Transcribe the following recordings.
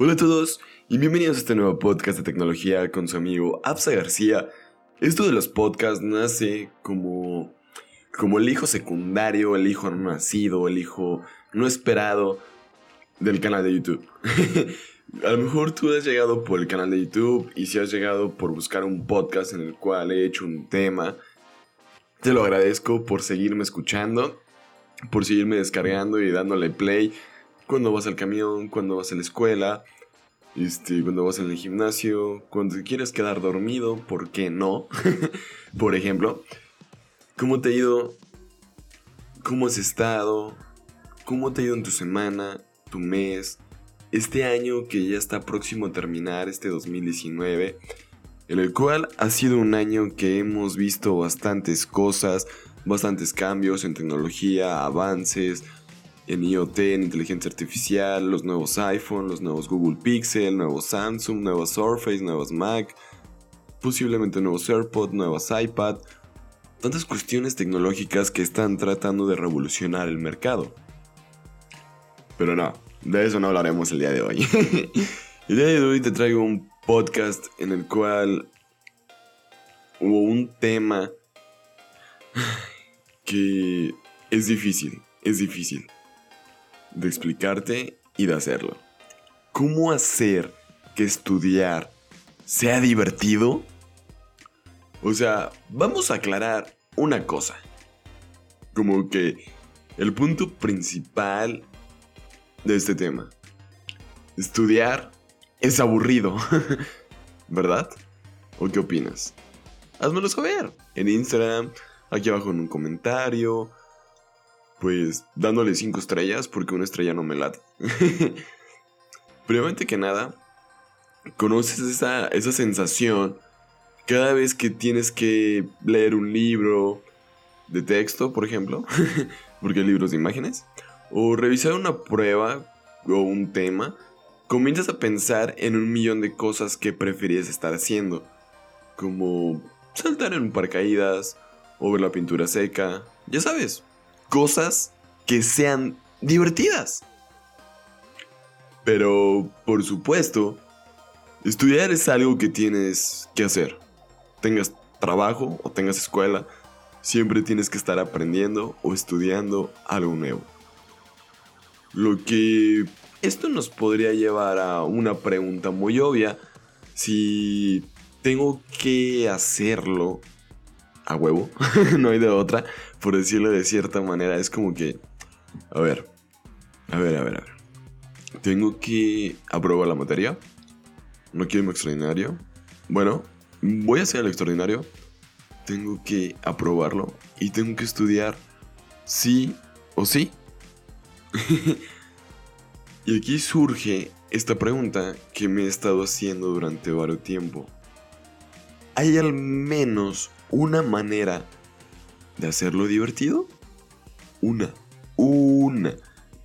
Hola a todos y bienvenidos a este nuevo podcast de tecnología con su amigo Absa García. Esto de los podcasts nace como, como el hijo secundario, el hijo no nacido, el hijo no esperado del canal de YouTube. a lo mejor tú has llegado por el canal de YouTube y si has llegado por buscar un podcast en el cual he hecho un tema, te lo agradezco por seguirme escuchando, por seguirme descargando y dándole play cuando vas al camión, cuando vas a la escuela, este, cuando vas en el gimnasio, cuando te quieres quedar dormido, ¿por qué no? Por ejemplo, ¿cómo te ha ido? ¿Cómo has estado? ¿Cómo te ha ido en tu semana, tu mes, este año que ya está próximo a terminar, este 2019? En el cual ha sido un año que hemos visto bastantes cosas, bastantes cambios en tecnología, avances, en IoT, en inteligencia artificial, los nuevos iPhone, los nuevos Google Pixel, nuevos Samsung, nuevos Surface, nuevos Mac, posiblemente nuevos AirPods, nuevos iPad, tantas cuestiones tecnológicas que están tratando de revolucionar el mercado. Pero no, de eso no hablaremos el día de hoy. el día de hoy te traigo un podcast en el cual hubo un tema que es difícil, es difícil de explicarte y de hacerlo. ¿Cómo hacer que estudiar sea divertido? O sea, vamos a aclarar una cosa. Como que el punto principal de este tema. Estudiar es aburrido, ¿verdad? ¿O qué opinas? Házmelo saber en Instagram, aquí abajo en un comentario, pues dándole 5 estrellas porque una estrella no me late. Primero que nada, conoces esa, esa sensación cada vez que tienes que leer un libro de texto, por ejemplo, porque hay libros de imágenes, o revisar una prueba o un tema, comienzas a pensar en un millón de cosas que preferías estar haciendo, como saltar en un paracaídas, o ver la pintura seca, ya sabes, cosas que sean divertidas. Pero, por supuesto, estudiar es algo que tienes que hacer. Tengas trabajo o tengas escuela, siempre tienes que estar aprendiendo o estudiando algo nuevo. Lo que esto nos podría llevar a una pregunta muy obvia. Si tengo que hacerlo a huevo, no hay de otra, por decirlo de cierta manera, es como que, a ver, a ver, a ver, a ver. Tengo que aprobar la materia. No quiero un extraordinario. Bueno, voy a hacer el extraordinario. Tengo que aprobarlo y tengo que estudiar sí o sí. y aquí surge esta pregunta que me he estado haciendo durante varios tiempo. ¿Hay al menos una manera de hacerlo divertido? Una, una.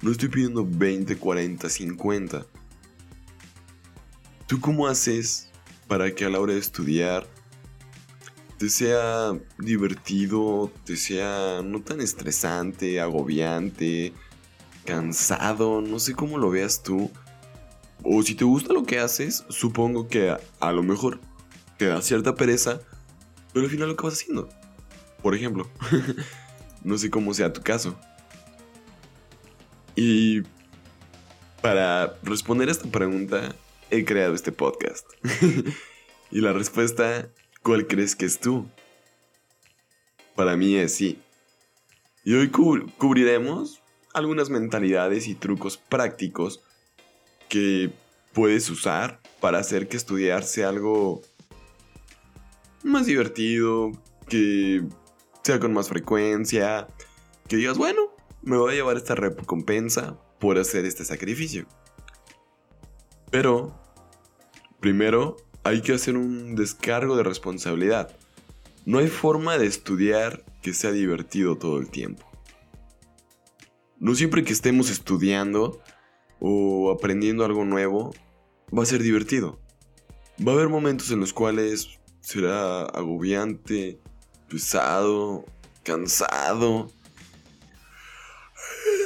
No estoy pidiendo 20, 40, 50. ¿Tú cómo haces para que a la hora de estudiar te sea divertido, te sea no tan estresante, agobiante, cansado, no sé cómo lo veas tú? O si te gusta lo que haces, supongo que a, a lo mejor te da cierta pereza, pero al final lo acabas haciendo. Por ejemplo, no sé cómo sea tu caso. Y para responder a esta pregunta, he creado este podcast. y la respuesta, ¿cuál crees que es tú? Para mí es sí. Y hoy cubriremos algunas mentalidades y trucos prácticos que puedes usar para hacer que estudiar sea algo más divertido, que sea con más frecuencia, que digas, bueno, me voy a llevar esta recompensa por hacer este sacrificio. Pero, primero, hay que hacer un descargo de responsabilidad. No hay forma de estudiar que sea divertido todo el tiempo. No siempre que estemos estudiando o aprendiendo algo nuevo va a ser divertido. Va a haber momentos en los cuales será agobiante, pesado, cansado.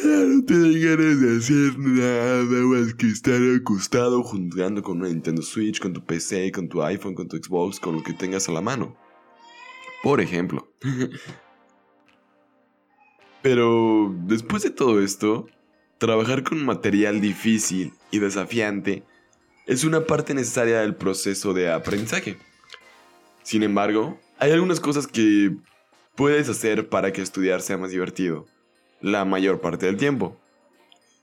no te ganas de hacer nada más que estar acostado jugando con una Nintendo Switch, con tu PC, con tu iPhone, con tu Xbox, con lo que tengas a la mano. Por ejemplo. Pero después de todo esto, trabajar con material difícil y desafiante es una parte necesaria del proceso de aprendizaje. Sin embargo, hay algunas cosas que puedes hacer para que estudiar sea más divertido la mayor parte del tiempo.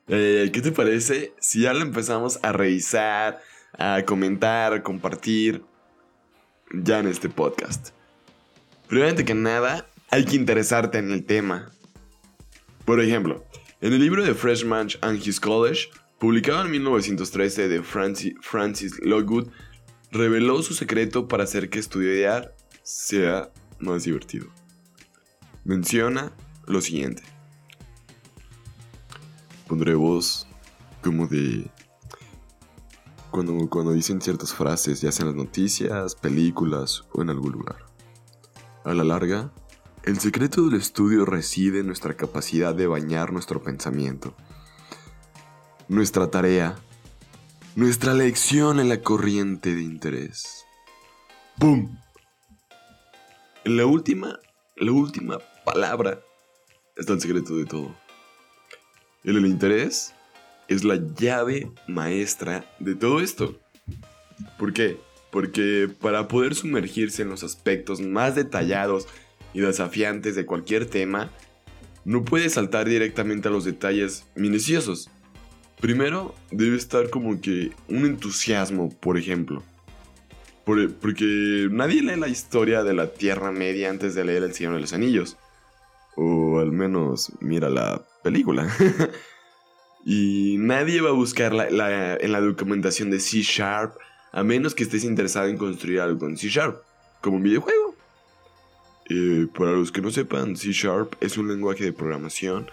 Eh, ¿Qué te parece si ya lo empezamos a revisar, a comentar, a compartir ya en este podcast? Primero que nada, hay que interesarte en el tema. Por ejemplo, en el libro de Freshman and His College, publicado en 1913 de Francis, Francis Lockwood, reveló su secreto para hacer que estudiar sea más divertido. Menciona lo siguiente. Pondré voz como de... Cuando, cuando dicen ciertas frases, ya sea en las noticias, películas o en algún lugar. A la larga, el secreto del estudio reside en nuestra capacidad de bañar nuestro pensamiento. Nuestra tarea nuestra lección en la corriente de interés. ¡Pum! La última, la última palabra está el secreto de todo. El, el interés es la llave maestra de todo esto. ¿Por qué? Porque para poder sumergirse en los aspectos más detallados y desafiantes de cualquier tema, no puede saltar directamente a los detalles minuciosos. Primero, debe estar como que un entusiasmo, por ejemplo. porque nadie lee la historia de la Tierra Media antes de leer El Señor de los Anillos. O al menos mira la película. y nadie va a buscar en la documentación de C Sharp a menos que estés interesado en construir algo en C Sharp, como un videojuego. Eh, para los que no sepan, C Sharp es un lenguaje de programación.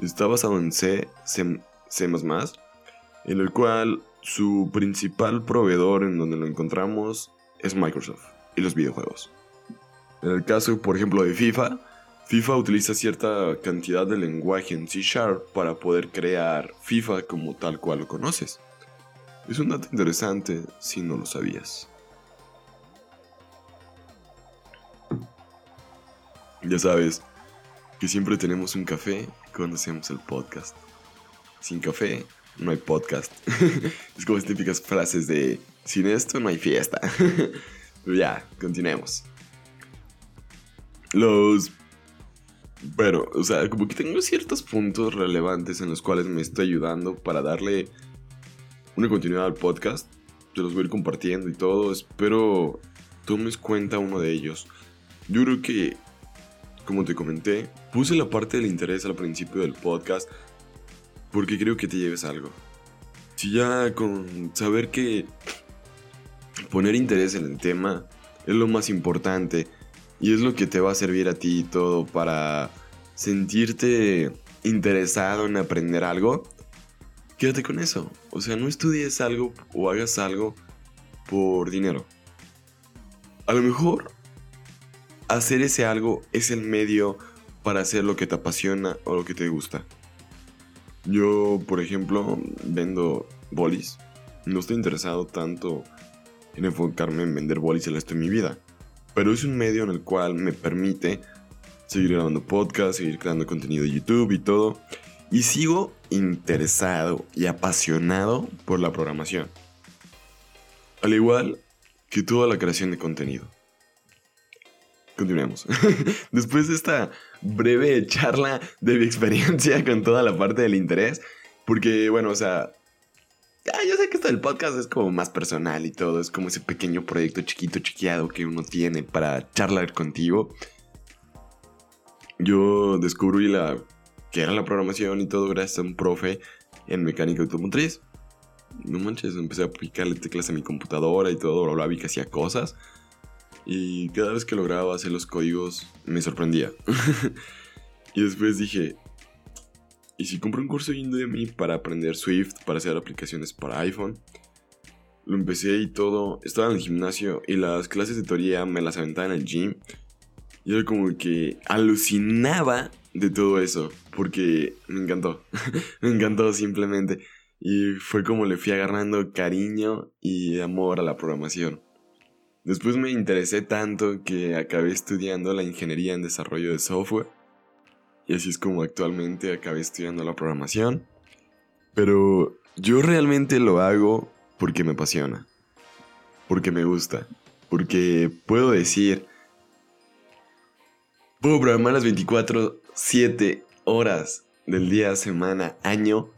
Está basado en C, C C++, en el cual su principal proveedor en donde lo encontramos es Microsoft y los videojuegos. En el caso, por ejemplo, de FIFA, FIFA utiliza cierta cantidad de lenguaje en C Sharp para poder crear FIFA como tal cual lo conoces. Es un dato interesante si no lo sabías. Ya sabes que siempre tenemos un café cuando hacemos el podcast sin café no hay podcast. es como las típicas frases de sin esto no hay fiesta. Ya, continuemos. Los... Bueno, o sea, como que tengo ciertos puntos relevantes en los cuales me estoy ayudando para darle una continuidad al podcast. Te los voy a ir compartiendo y todo. Espero tomes cuenta uno de ellos. Yo creo que, como te comenté, puse la parte del interés al principio del podcast porque creo que te lleves algo. Si ya con saber que poner interés en el tema es lo más importante y es lo que te va a servir a ti todo para sentirte interesado en aprender algo, quédate con eso. O sea, no estudies algo o hagas algo por dinero. A lo mejor hacer ese algo es el medio para hacer lo que te apasiona o lo que te gusta. Yo, por ejemplo, vendo bolis. No estoy interesado tanto en enfocarme en vender bolis el resto de mi vida. Pero es un medio en el cual me permite seguir grabando podcast, seguir creando contenido de YouTube y todo. Y sigo interesado y apasionado por la programación. Al igual que toda la creación de contenido. Continuemos. Después de esta breve charla de mi experiencia con toda la parte del interés, porque bueno, o sea, yo sé que esto del podcast es como más personal y todo, es como ese pequeño proyecto chiquito, chiquiado que uno tiene para charlar contigo. Yo descubrí la que era la programación y todo gracias a un profe en mecánica automotriz. No manches, empecé a aplicarle teclas a mi computadora y todo, bla, bla, vi que hacía cosas. Y cada vez que lograba hacer los códigos me sorprendía. y después dije, ¿y si compro un curso de mí para aprender Swift, para hacer aplicaciones para iPhone? Lo empecé y todo, estaba en el gimnasio y las clases de teoría me las aventaba en el gym. Y era como que alucinaba de todo eso, porque me encantó, me encantó simplemente. Y fue como le fui agarrando cariño y amor a la programación. Después me interesé tanto que acabé estudiando la ingeniería en desarrollo de software. Y así es como actualmente acabé estudiando la programación. Pero yo realmente lo hago porque me apasiona. Porque me gusta. Porque puedo decir... Puedo programar las 24, 7 horas del día, semana, año.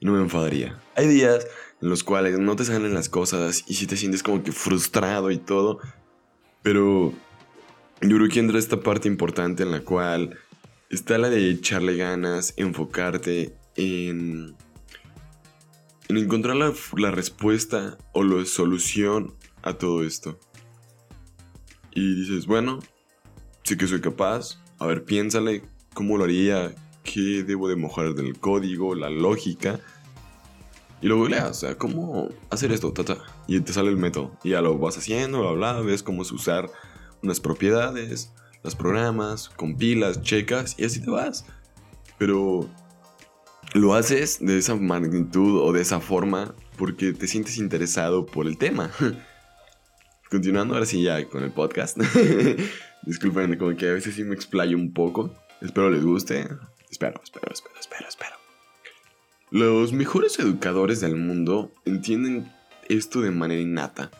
No me enfadaría. Hay días en los cuales no te salen las cosas y si te sientes como que frustrado y todo. Pero yo creo que entra esta parte importante en la cual está la de echarle ganas, enfocarte en, en encontrar la, la respuesta o la solución a todo esto. Y dices, bueno, sé que soy capaz, a ver, piénsale cómo lo haría, qué debo de mojar del código, la lógica y luego leas, o sea, cómo hacer esto, tata. Y te sale el método. Y ya lo vas haciendo, bla, bla, ves cómo es usar unas propiedades, las programas, compilas, checas y así te vas. Pero lo haces de esa magnitud o de esa forma porque te sientes interesado por el tema. Continuando ahora sí ya con el podcast. Disculpen, como que a veces sí me explayo un poco. Espero les guste. Espero, espero, espero, espero, espero. Los mejores educadores del mundo entienden esto de manera innata.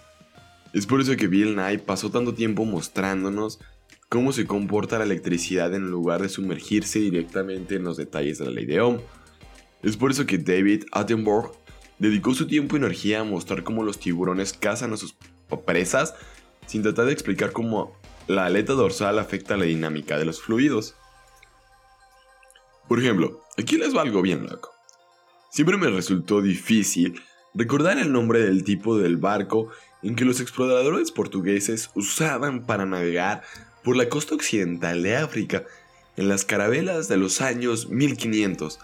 Es por eso que Bill Nye pasó tanto tiempo mostrándonos cómo se comporta la electricidad en lugar de sumergirse directamente en los detalles de la ley de Ohm. Es por eso que David Attenborough dedicó su tiempo y energía a mostrar cómo los tiburones cazan a sus presas sin tratar de explicar cómo la aleta dorsal afecta la dinámica de los fluidos. Por ejemplo, aquí les va algo bien loco. Siempre me resultó difícil recordar el nombre del tipo del barco en que los exploradores portugueses usaban para navegar por la costa occidental de África en las carabelas de los años 1500.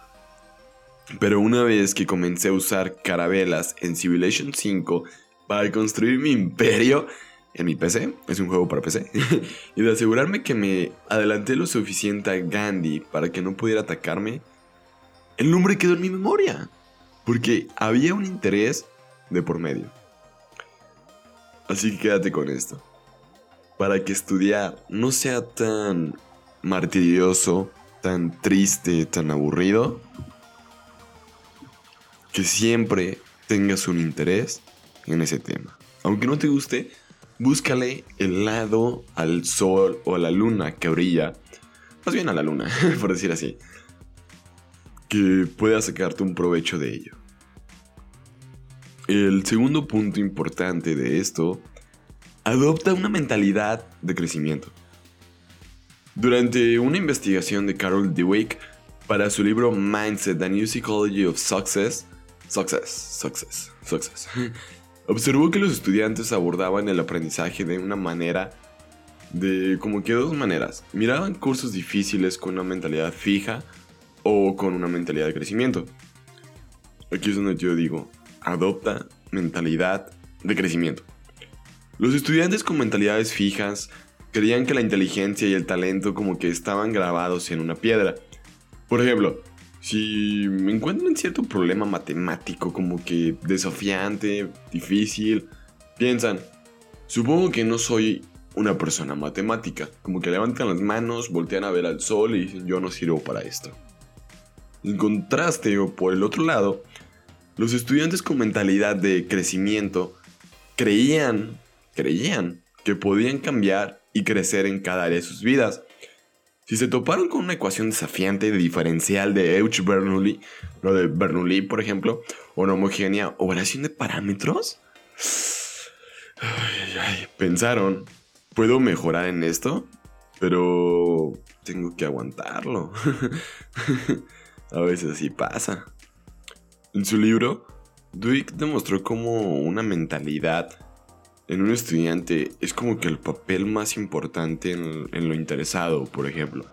Pero una vez que comencé a usar carabelas en Civilization 5 para construir mi imperio en mi PC, es un juego para PC, y de asegurarme que me adelanté lo suficiente a Gandhi para que no pudiera atacarme, el nombre quedó en mi memoria. Porque había un interés de por medio. Así que quédate con esto. Para que estudiar no sea tan martirioso, tan triste, tan aburrido, que siempre tengas un interés en ese tema. Aunque no te guste, búscale el lado al sol o a la luna que brilla. Más bien a la luna, por decir así que puedas sacarte un provecho de ello. El segundo punto importante de esto, adopta una mentalidad de crecimiento. Durante una investigación de Carol Dweck para su libro Mindset, The New Psychology of Success, Success, Success, Success, observó que los estudiantes abordaban el aprendizaje de una manera, de como que dos maneras. Miraban cursos difíciles con una mentalidad fija o con una mentalidad de crecimiento. Aquí es donde yo digo, adopta mentalidad de crecimiento. Los estudiantes con mentalidades fijas creían que la inteligencia y el talento como que estaban grabados en una piedra. Por ejemplo, si me encuentro en cierto problema matemático como que desafiante, difícil, piensan, supongo que no soy una persona matemática. Como que levantan las manos, voltean a ver al sol y dicen, yo no sirvo para esto. En contraste o por el otro lado, los estudiantes con mentalidad de crecimiento creían, creían que podían cambiar y crecer en cada área de sus vidas. Si se toparon con una ecuación desafiante de diferencial de Euch-Bernoulli, lo de Bernoulli por ejemplo, o una homogénea o variación de parámetros, pensaron, ¿puedo mejorar en esto? Pero tengo que aguantarlo. A veces así pasa. En su libro, Dweck demostró cómo una mentalidad en un estudiante es como que el papel más importante en, en, lo interesado, por ejemplo,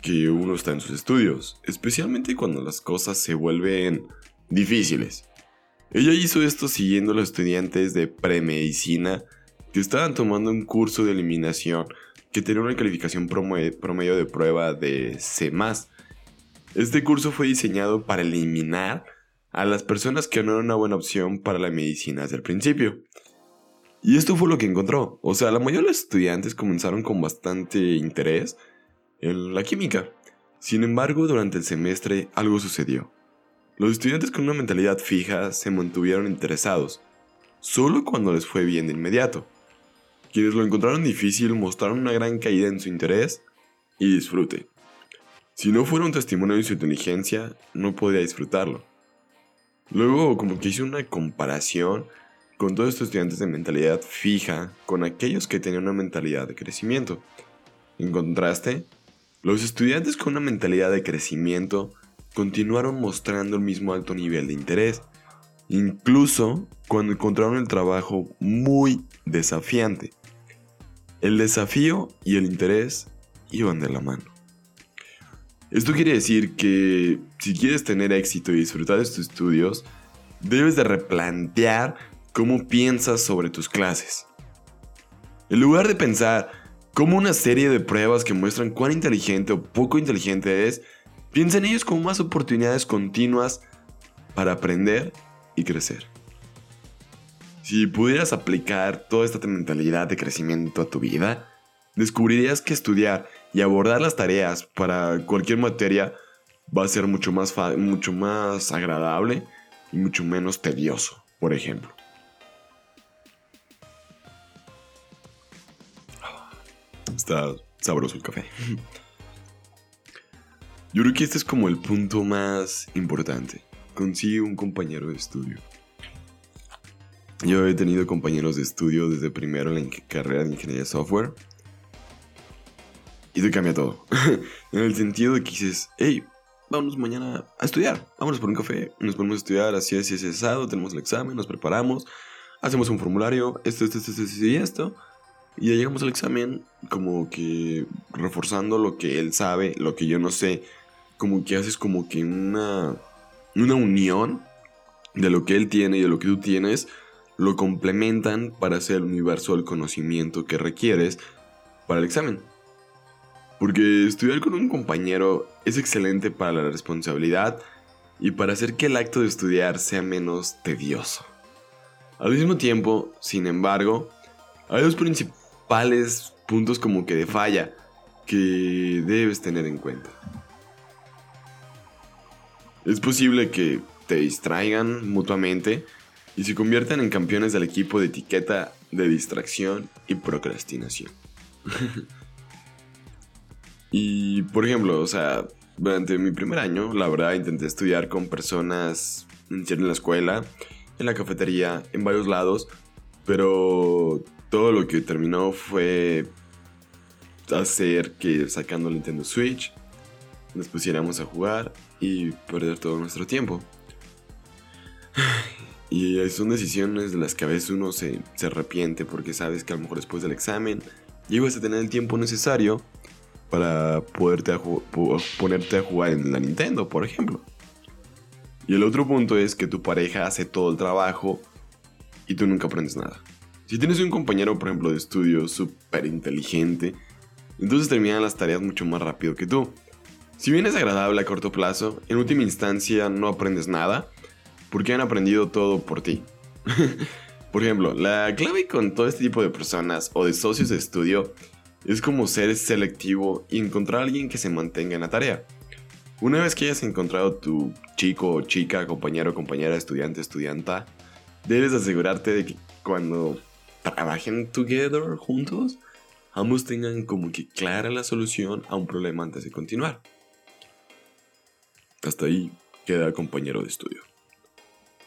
que uno está en sus estudios, especialmente cuando las cosas se vuelven difíciles. Ella hizo esto siguiendo a los estudiantes de premedicina que estaban tomando un curso de eliminación que tenía una calificación promedio de prueba de C. Este curso fue diseñado para eliminar a las personas que no eran una buena opción para la medicina desde el principio. Y esto fue lo que encontró. O sea, la mayoría de los estudiantes comenzaron con bastante interés en la química. Sin embargo, durante el semestre algo sucedió. Los estudiantes con una mentalidad fija se mantuvieron interesados, solo cuando les fue bien de inmediato. Quienes lo encontraron difícil mostraron una gran caída en su interés y disfrute. Si no fuera un testimonio de su inteligencia, no podría disfrutarlo. Luego, como que hice una comparación con todos estos estudiantes de mentalidad fija con aquellos que tenían una mentalidad de crecimiento. En contraste, los estudiantes con una mentalidad de crecimiento continuaron mostrando el mismo alto nivel de interés, incluso cuando encontraron el trabajo muy desafiante. El desafío y el interés iban de la mano. Esto quiere decir que si quieres tener éxito y disfrutar de tus estudios, debes de replantear cómo piensas sobre tus clases. En lugar de pensar como una serie de pruebas que muestran cuán inteligente o poco inteligente es, piensa en ellos como más oportunidades continuas para aprender y crecer. Si pudieras aplicar toda esta mentalidad de crecimiento a tu vida, descubrirías que estudiar y abordar las tareas para cualquier materia va a ser mucho más, mucho más agradable y mucho menos tedioso, por ejemplo. Está sabroso el café. Yo creo que este es como el punto más importante. Consigue un compañero de estudio. Yo he tenido compañeros de estudio desde primero en la carrera de ingeniería de software y te cambia todo. en el sentido de que dices, hey, vámonos mañana a estudiar. Vámonos por un café, nos ponemos a estudiar, así, así, así, asado, tenemos el examen, nos preparamos, hacemos un formulario, esto, esto, esto, esto y esto. Y ya llegamos al examen como que reforzando lo que él sabe, lo que yo no sé. Como que haces como que una, una unión de lo que él tiene y de lo que tú tienes. Lo complementan para hacer el universo del conocimiento que requieres para el examen. Porque estudiar con un compañero es excelente para la responsabilidad y para hacer que el acto de estudiar sea menos tedioso. Al mismo tiempo, sin embargo, hay dos principales puntos como que de falla que debes tener en cuenta. Es posible que te distraigan mutuamente y se conviertan en campeones del equipo de etiqueta de distracción y procrastinación. Y, por ejemplo, o sea, durante mi primer año, la verdad, intenté estudiar con personas en la escuela, en la cafetería, en varios lados, pero todo lo que terminó fue hacer que sacando el Nintendo Switch nos pusiéramos a jugar y perder todo nuestro tiempo. Y son decisiones de las que a veces uno se, se arrepiente porque sabes que a lo mejor después del examen llegas a tener el tiempo necesario para ponerte a jugar en la Nintendo, por ejemplo. Y el otro punto es que tu pareja hace todo el trabajo y tú nunca aprendes nada. Si tienes un compañero, por ejemplo, de estudio súper inteligente, entonces terminan las tareas mucho más rápido que tú. Si bien es agradable a corto plazo, en última instancia no aprendes nada porque han aprendido todo por ti. por ejemplo, la clave con todo este tipo de personas o de socios de estudio es como ser selectivo y encontrar a alguien que se mantenga en la tarea. Una vez que hayas encontrado tu chico o chica, compañero, compañera, estudiante, estudianta, debes asegurarte de que cuando trabajen together juntos, ambos tengan como que clara la solución a un problema antes de continuar. Hasta ahí queda compañero de estudio.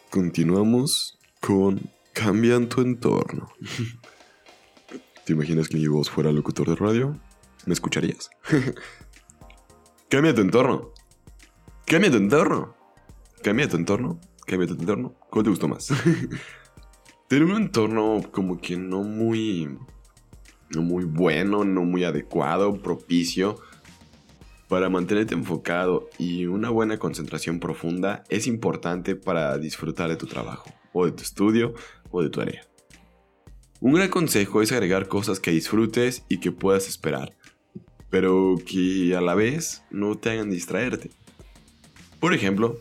Continuamos con Cambia tu entorno. ¿Te imaginas que mi voz fuera locutor de radio? ¿Me escucharías? Cambia tu entorno. Cambia tu entorno. Cambia tu entorno. Cambia tu entorno. ¿Cuál te gustó más? Tener un entorno como que no muy. No muy bueno, no muy adecuado, propicio. Para mantenerte enfocado y una buena concentración profunda es importante para disfrutar de tu trabajo, o de tu estudio, o de tu área. Un gran consejo es agregar cosas que disfrutes y que puedas esperar, pero que a la vez no te hagan distraerte. Por ejemplo,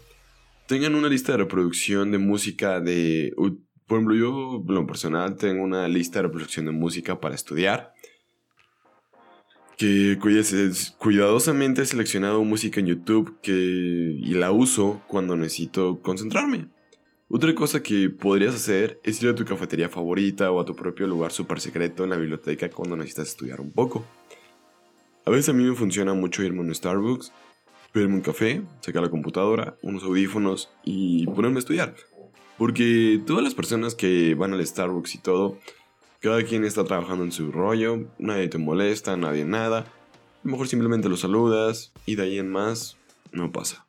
tengan una lista de reproducción de música de... Por ejemplo, yo, en lo personal, tengo una lista de reproducción de música para estudiar. Que cuidadosamente he seleccionado música en YouTube que, y la uso cuando necesito concentrarme. Otra cosa que podrías hacer es ir a tu cafetería favorita o a tu propio lugar súper secreto en la biblioteca cuando necesitas estudiar un poco. A veces a mí me funciona mucho irme a un Starbucks pedirme un café, sacar la computadora, unos audífonos y ponerme a estudiar. Porque todas las personas que van al Starbucks y todo, cada quien está trabajando en su rollo, nadie te molesta, nadie nada. A lo mejor simplemente lo saludas y de ahí en más no pasa.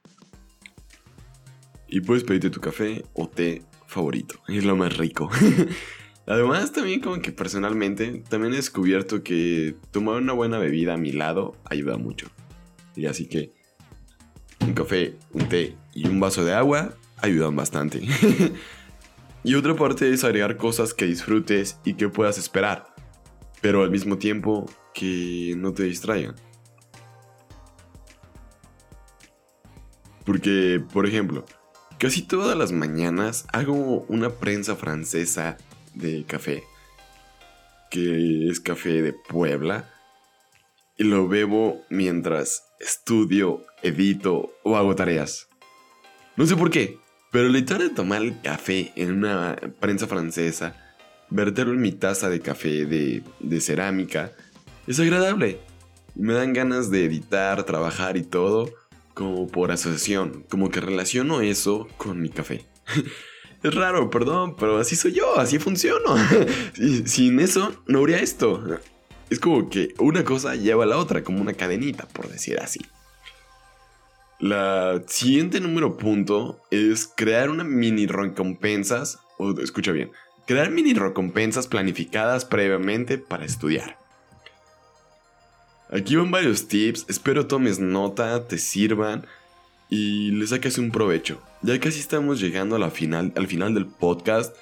Y puedes pedirte tu café o té favorito, es lo más rico. Además, también como que personalmente, también he descubierto que tomar una buena bebida a mi lado ayuda mucho. Y así que un café, un té y un vaso de agua ayudan bastante. y otra parte es agregar cosas que disfrutes y que puedas esperar, pero al mismo tiempo que no te distraigan. Porque, por ejemplo, casi todas las mañanas hago una prensa francesa de café, que es café de Puebla, y lo bebo mientras estudio, edito o hago tareas. No sé por qué, pero el hecho de tomar el café en una prensa francesa, verterlo en mi taza de café de, de cerámica, es agradable. Me dan ganas de editar, trabajar y todo, como por asociación, como que relaciono eso con mi café. Es raro, perdón, pero así soy yo, así funciono. Sin eso no habría esto. Es como que una cosa lleva a la otra, como una cadenita, por decir así. La siguiente número punto es crear una mini recompensas, o escucha bien, crear mini recompensas planificadas previamente para estudiar. Aquí van varios tips, espero tomes nota, te sirvan y le saques un provecho. Ya casi estamos llegando a la final, al final del podcast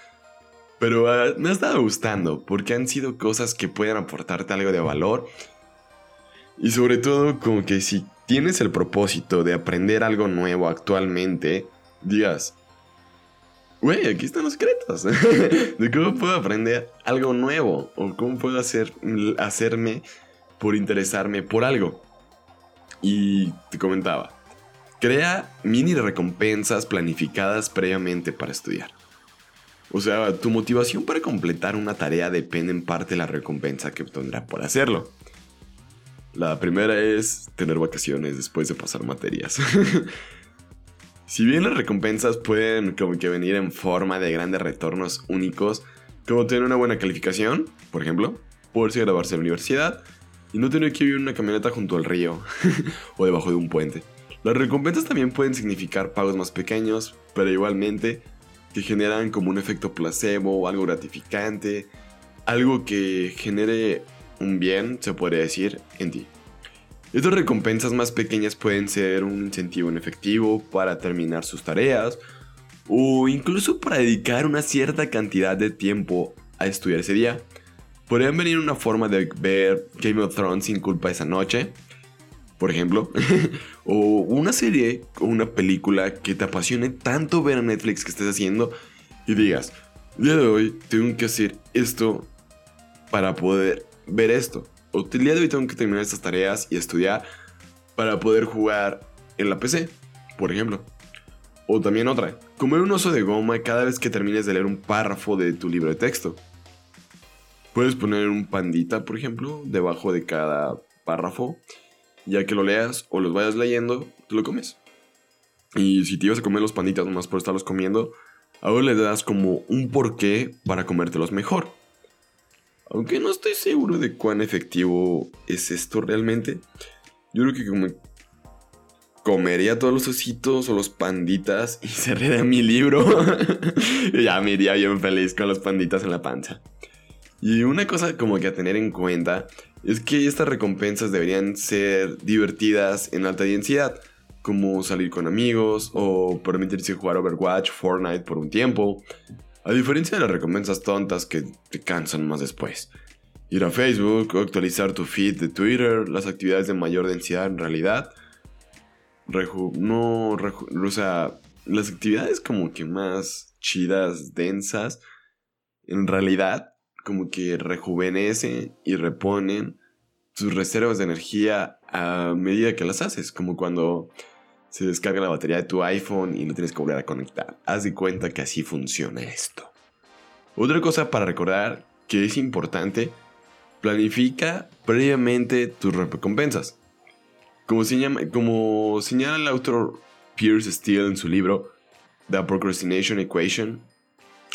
pero ah, me ha estado gustando porque han sido cosas que pueden aportarte algo de valor. Y sobre todo como que si tienes el propósito de aprender algo nuevo actualmente, digas, güey, aquí están los secretos. de cómo puedo aprender algo nuevo o cómo puedo hacer, hacerme por interesarme por algo. Y te comentaba, crea mini recompensas planificadas previamente para estudiar. O sea, tu motivación para completar una tarea depende en parte de la recompensa que obtendrá por hacerlo. La primera es tener vacaciones después de pasar materias. si bien las recompensas pueden como que venir en forma de grandes retornos únicos, como tener una buena calificación, por ejemplo, poderse graduarse en la universidad y no tener que vivir en una camioneta junto al río o debajo de un puente. Las recompensas también pueden significar pagos más pequeños, pero igualmente que generan como un efecto placebo, algo gratificante, algo que genere un bien, se podría decir, en ti. Estas recompensas más pequeñas pueden ser un incentivo en efectivo para terminar sus tareas o incluso para dedicar una cierta cantidad de tiempo a estudiar ese día. Podrían venir una forma de ver Game of Thrones sin culpa esa noche, por ejemplo, o una serie o una película que te apasione tanto ver a Netflix que estés haciendo y digas, día de hoy tengo que hacer esto para poder ver esto. O el día de hoy tengo que terminar estas tareas y estudiar para poder jugar en la PC, por ejemplo. O también otra, comer un oso de goma cada vez que termines de leer un párrafo de tu libro de texto. Puedes poner un pandita, por ejemplo, debajo de cada párrafo ya que lo leas o los vayas leyendo, tú lo comes. Y si te ibas a comer los panditas nomás por estarlos comiendo, ahora le das como un porqué para comértelos mejor. Aunque no estoy seguro de cuán efectivo es esto realmente. Yo creo que como comería todos los ositos o los panditas y cerraría mi libro. y ya me iría bien feliz con los panditas en la panza. Y una cosa como que a tener en cuenta es que estas recompensas deberían ser divertidas en alta densidad, como salir con amigos o permitirse jugar Overwatch, Fortnite por un tiempo. A diferencia de las recompensas tontas que te cansan más después. Ir a Facebook actualizar tu feed de Twitter, las actividades de mayor densidad en realidad. no, o sea, las actividades como que más chidas, densas, en realidad como que rejuvenecen y reponen tus reservas de energía a medida que las haces, como cuando se descarga la batería de tu iPhone y no tienes que volver a conectar. Haz de cuenta que así funciona esto. Otra cosa para recordar que es importante, planifica previamente tus recompensas. Como señala, como señala el autor Pierce Steele en su libro The Procrastination Equation,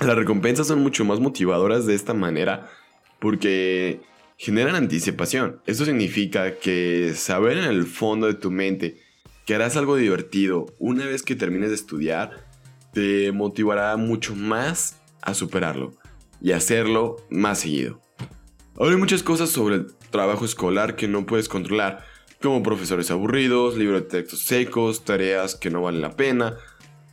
las recompensas son mucho más motivadoras de esta manera porque generan anticipación. Esto significa que saber en el fondo de tu mente que harás algo divertido una vez que termines de estudiar te motivará mucho más a superarlo y hacerlo más seguido. Hay muchas cosas sobre el trabajo escolar que no puedes controlar, como profesores aburridos, libros de textos secos, tareas que no valen la pena,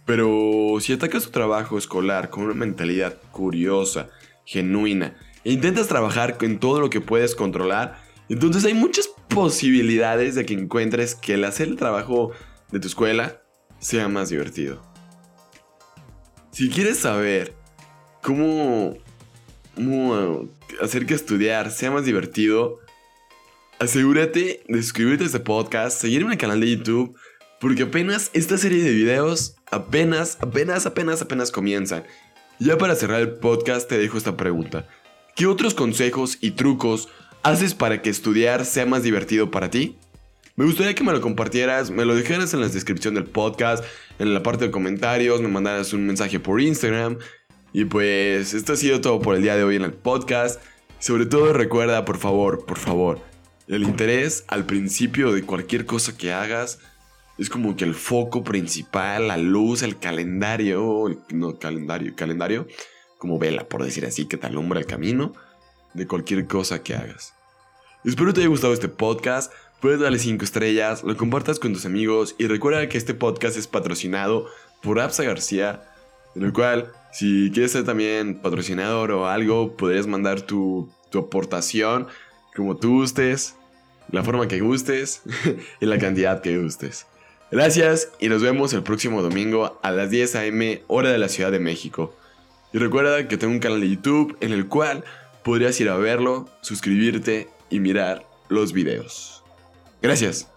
pero si atacas tu trabajo escolar con una mentalidad curiosa, genuina e intentas trabajar en todo lo que puedes controlar, entonces hay muchas posibilidades de que encuentres que el hacer el trabajo de tu escuela sea más divertido. Si quieres saber cómo, hacer que estudiar sea más divertido, asegúrate de suscribirte a este podcast, seguirme en el canal de YouTube, porque apenas esta serie de videos apenas, apenas, apenas, apenas comienzan. Ya para cerrar el podcast te dejo esta pregunta. ¿Qué otros consejos y trucos haces para que estudiar sea más divertido para ti? Me gustaría que me lo compartieras, me lo dejaras en la descripción del podcast, en la parte de comentarios, me mandaras un mensaje por Instagram. Y pues esto ha sido todo por el día de hoy en el podcast. Sobre todo recuerda, por favor, por favor, el interés al principio de cualquier cosa que hagas es como que el foco principal, la luz, el calendario, no calendario, calendario como vela, por decir así, que te alumbra el camino de cualquier cosa que hagas. Espero te haya gustado este podcast. Puedes darle 5 estrellas, lo compartas con tus amigos y recuerda que este podcast es patrocinado por Apsa García, en el cual si quieres ser también patrocinador o algo, podrías mandar tu, tu aportación como tú gustes, la forma que gustes y la cantidad que gustes. Gracias y nos vemos el próximo domingo a las 10 a.m. hora de la Ciudad de México. Y recuerda que tengo un canal de YouTube en el cual podrías ir a verlo, suscribirte y mirar los videos. Gracias.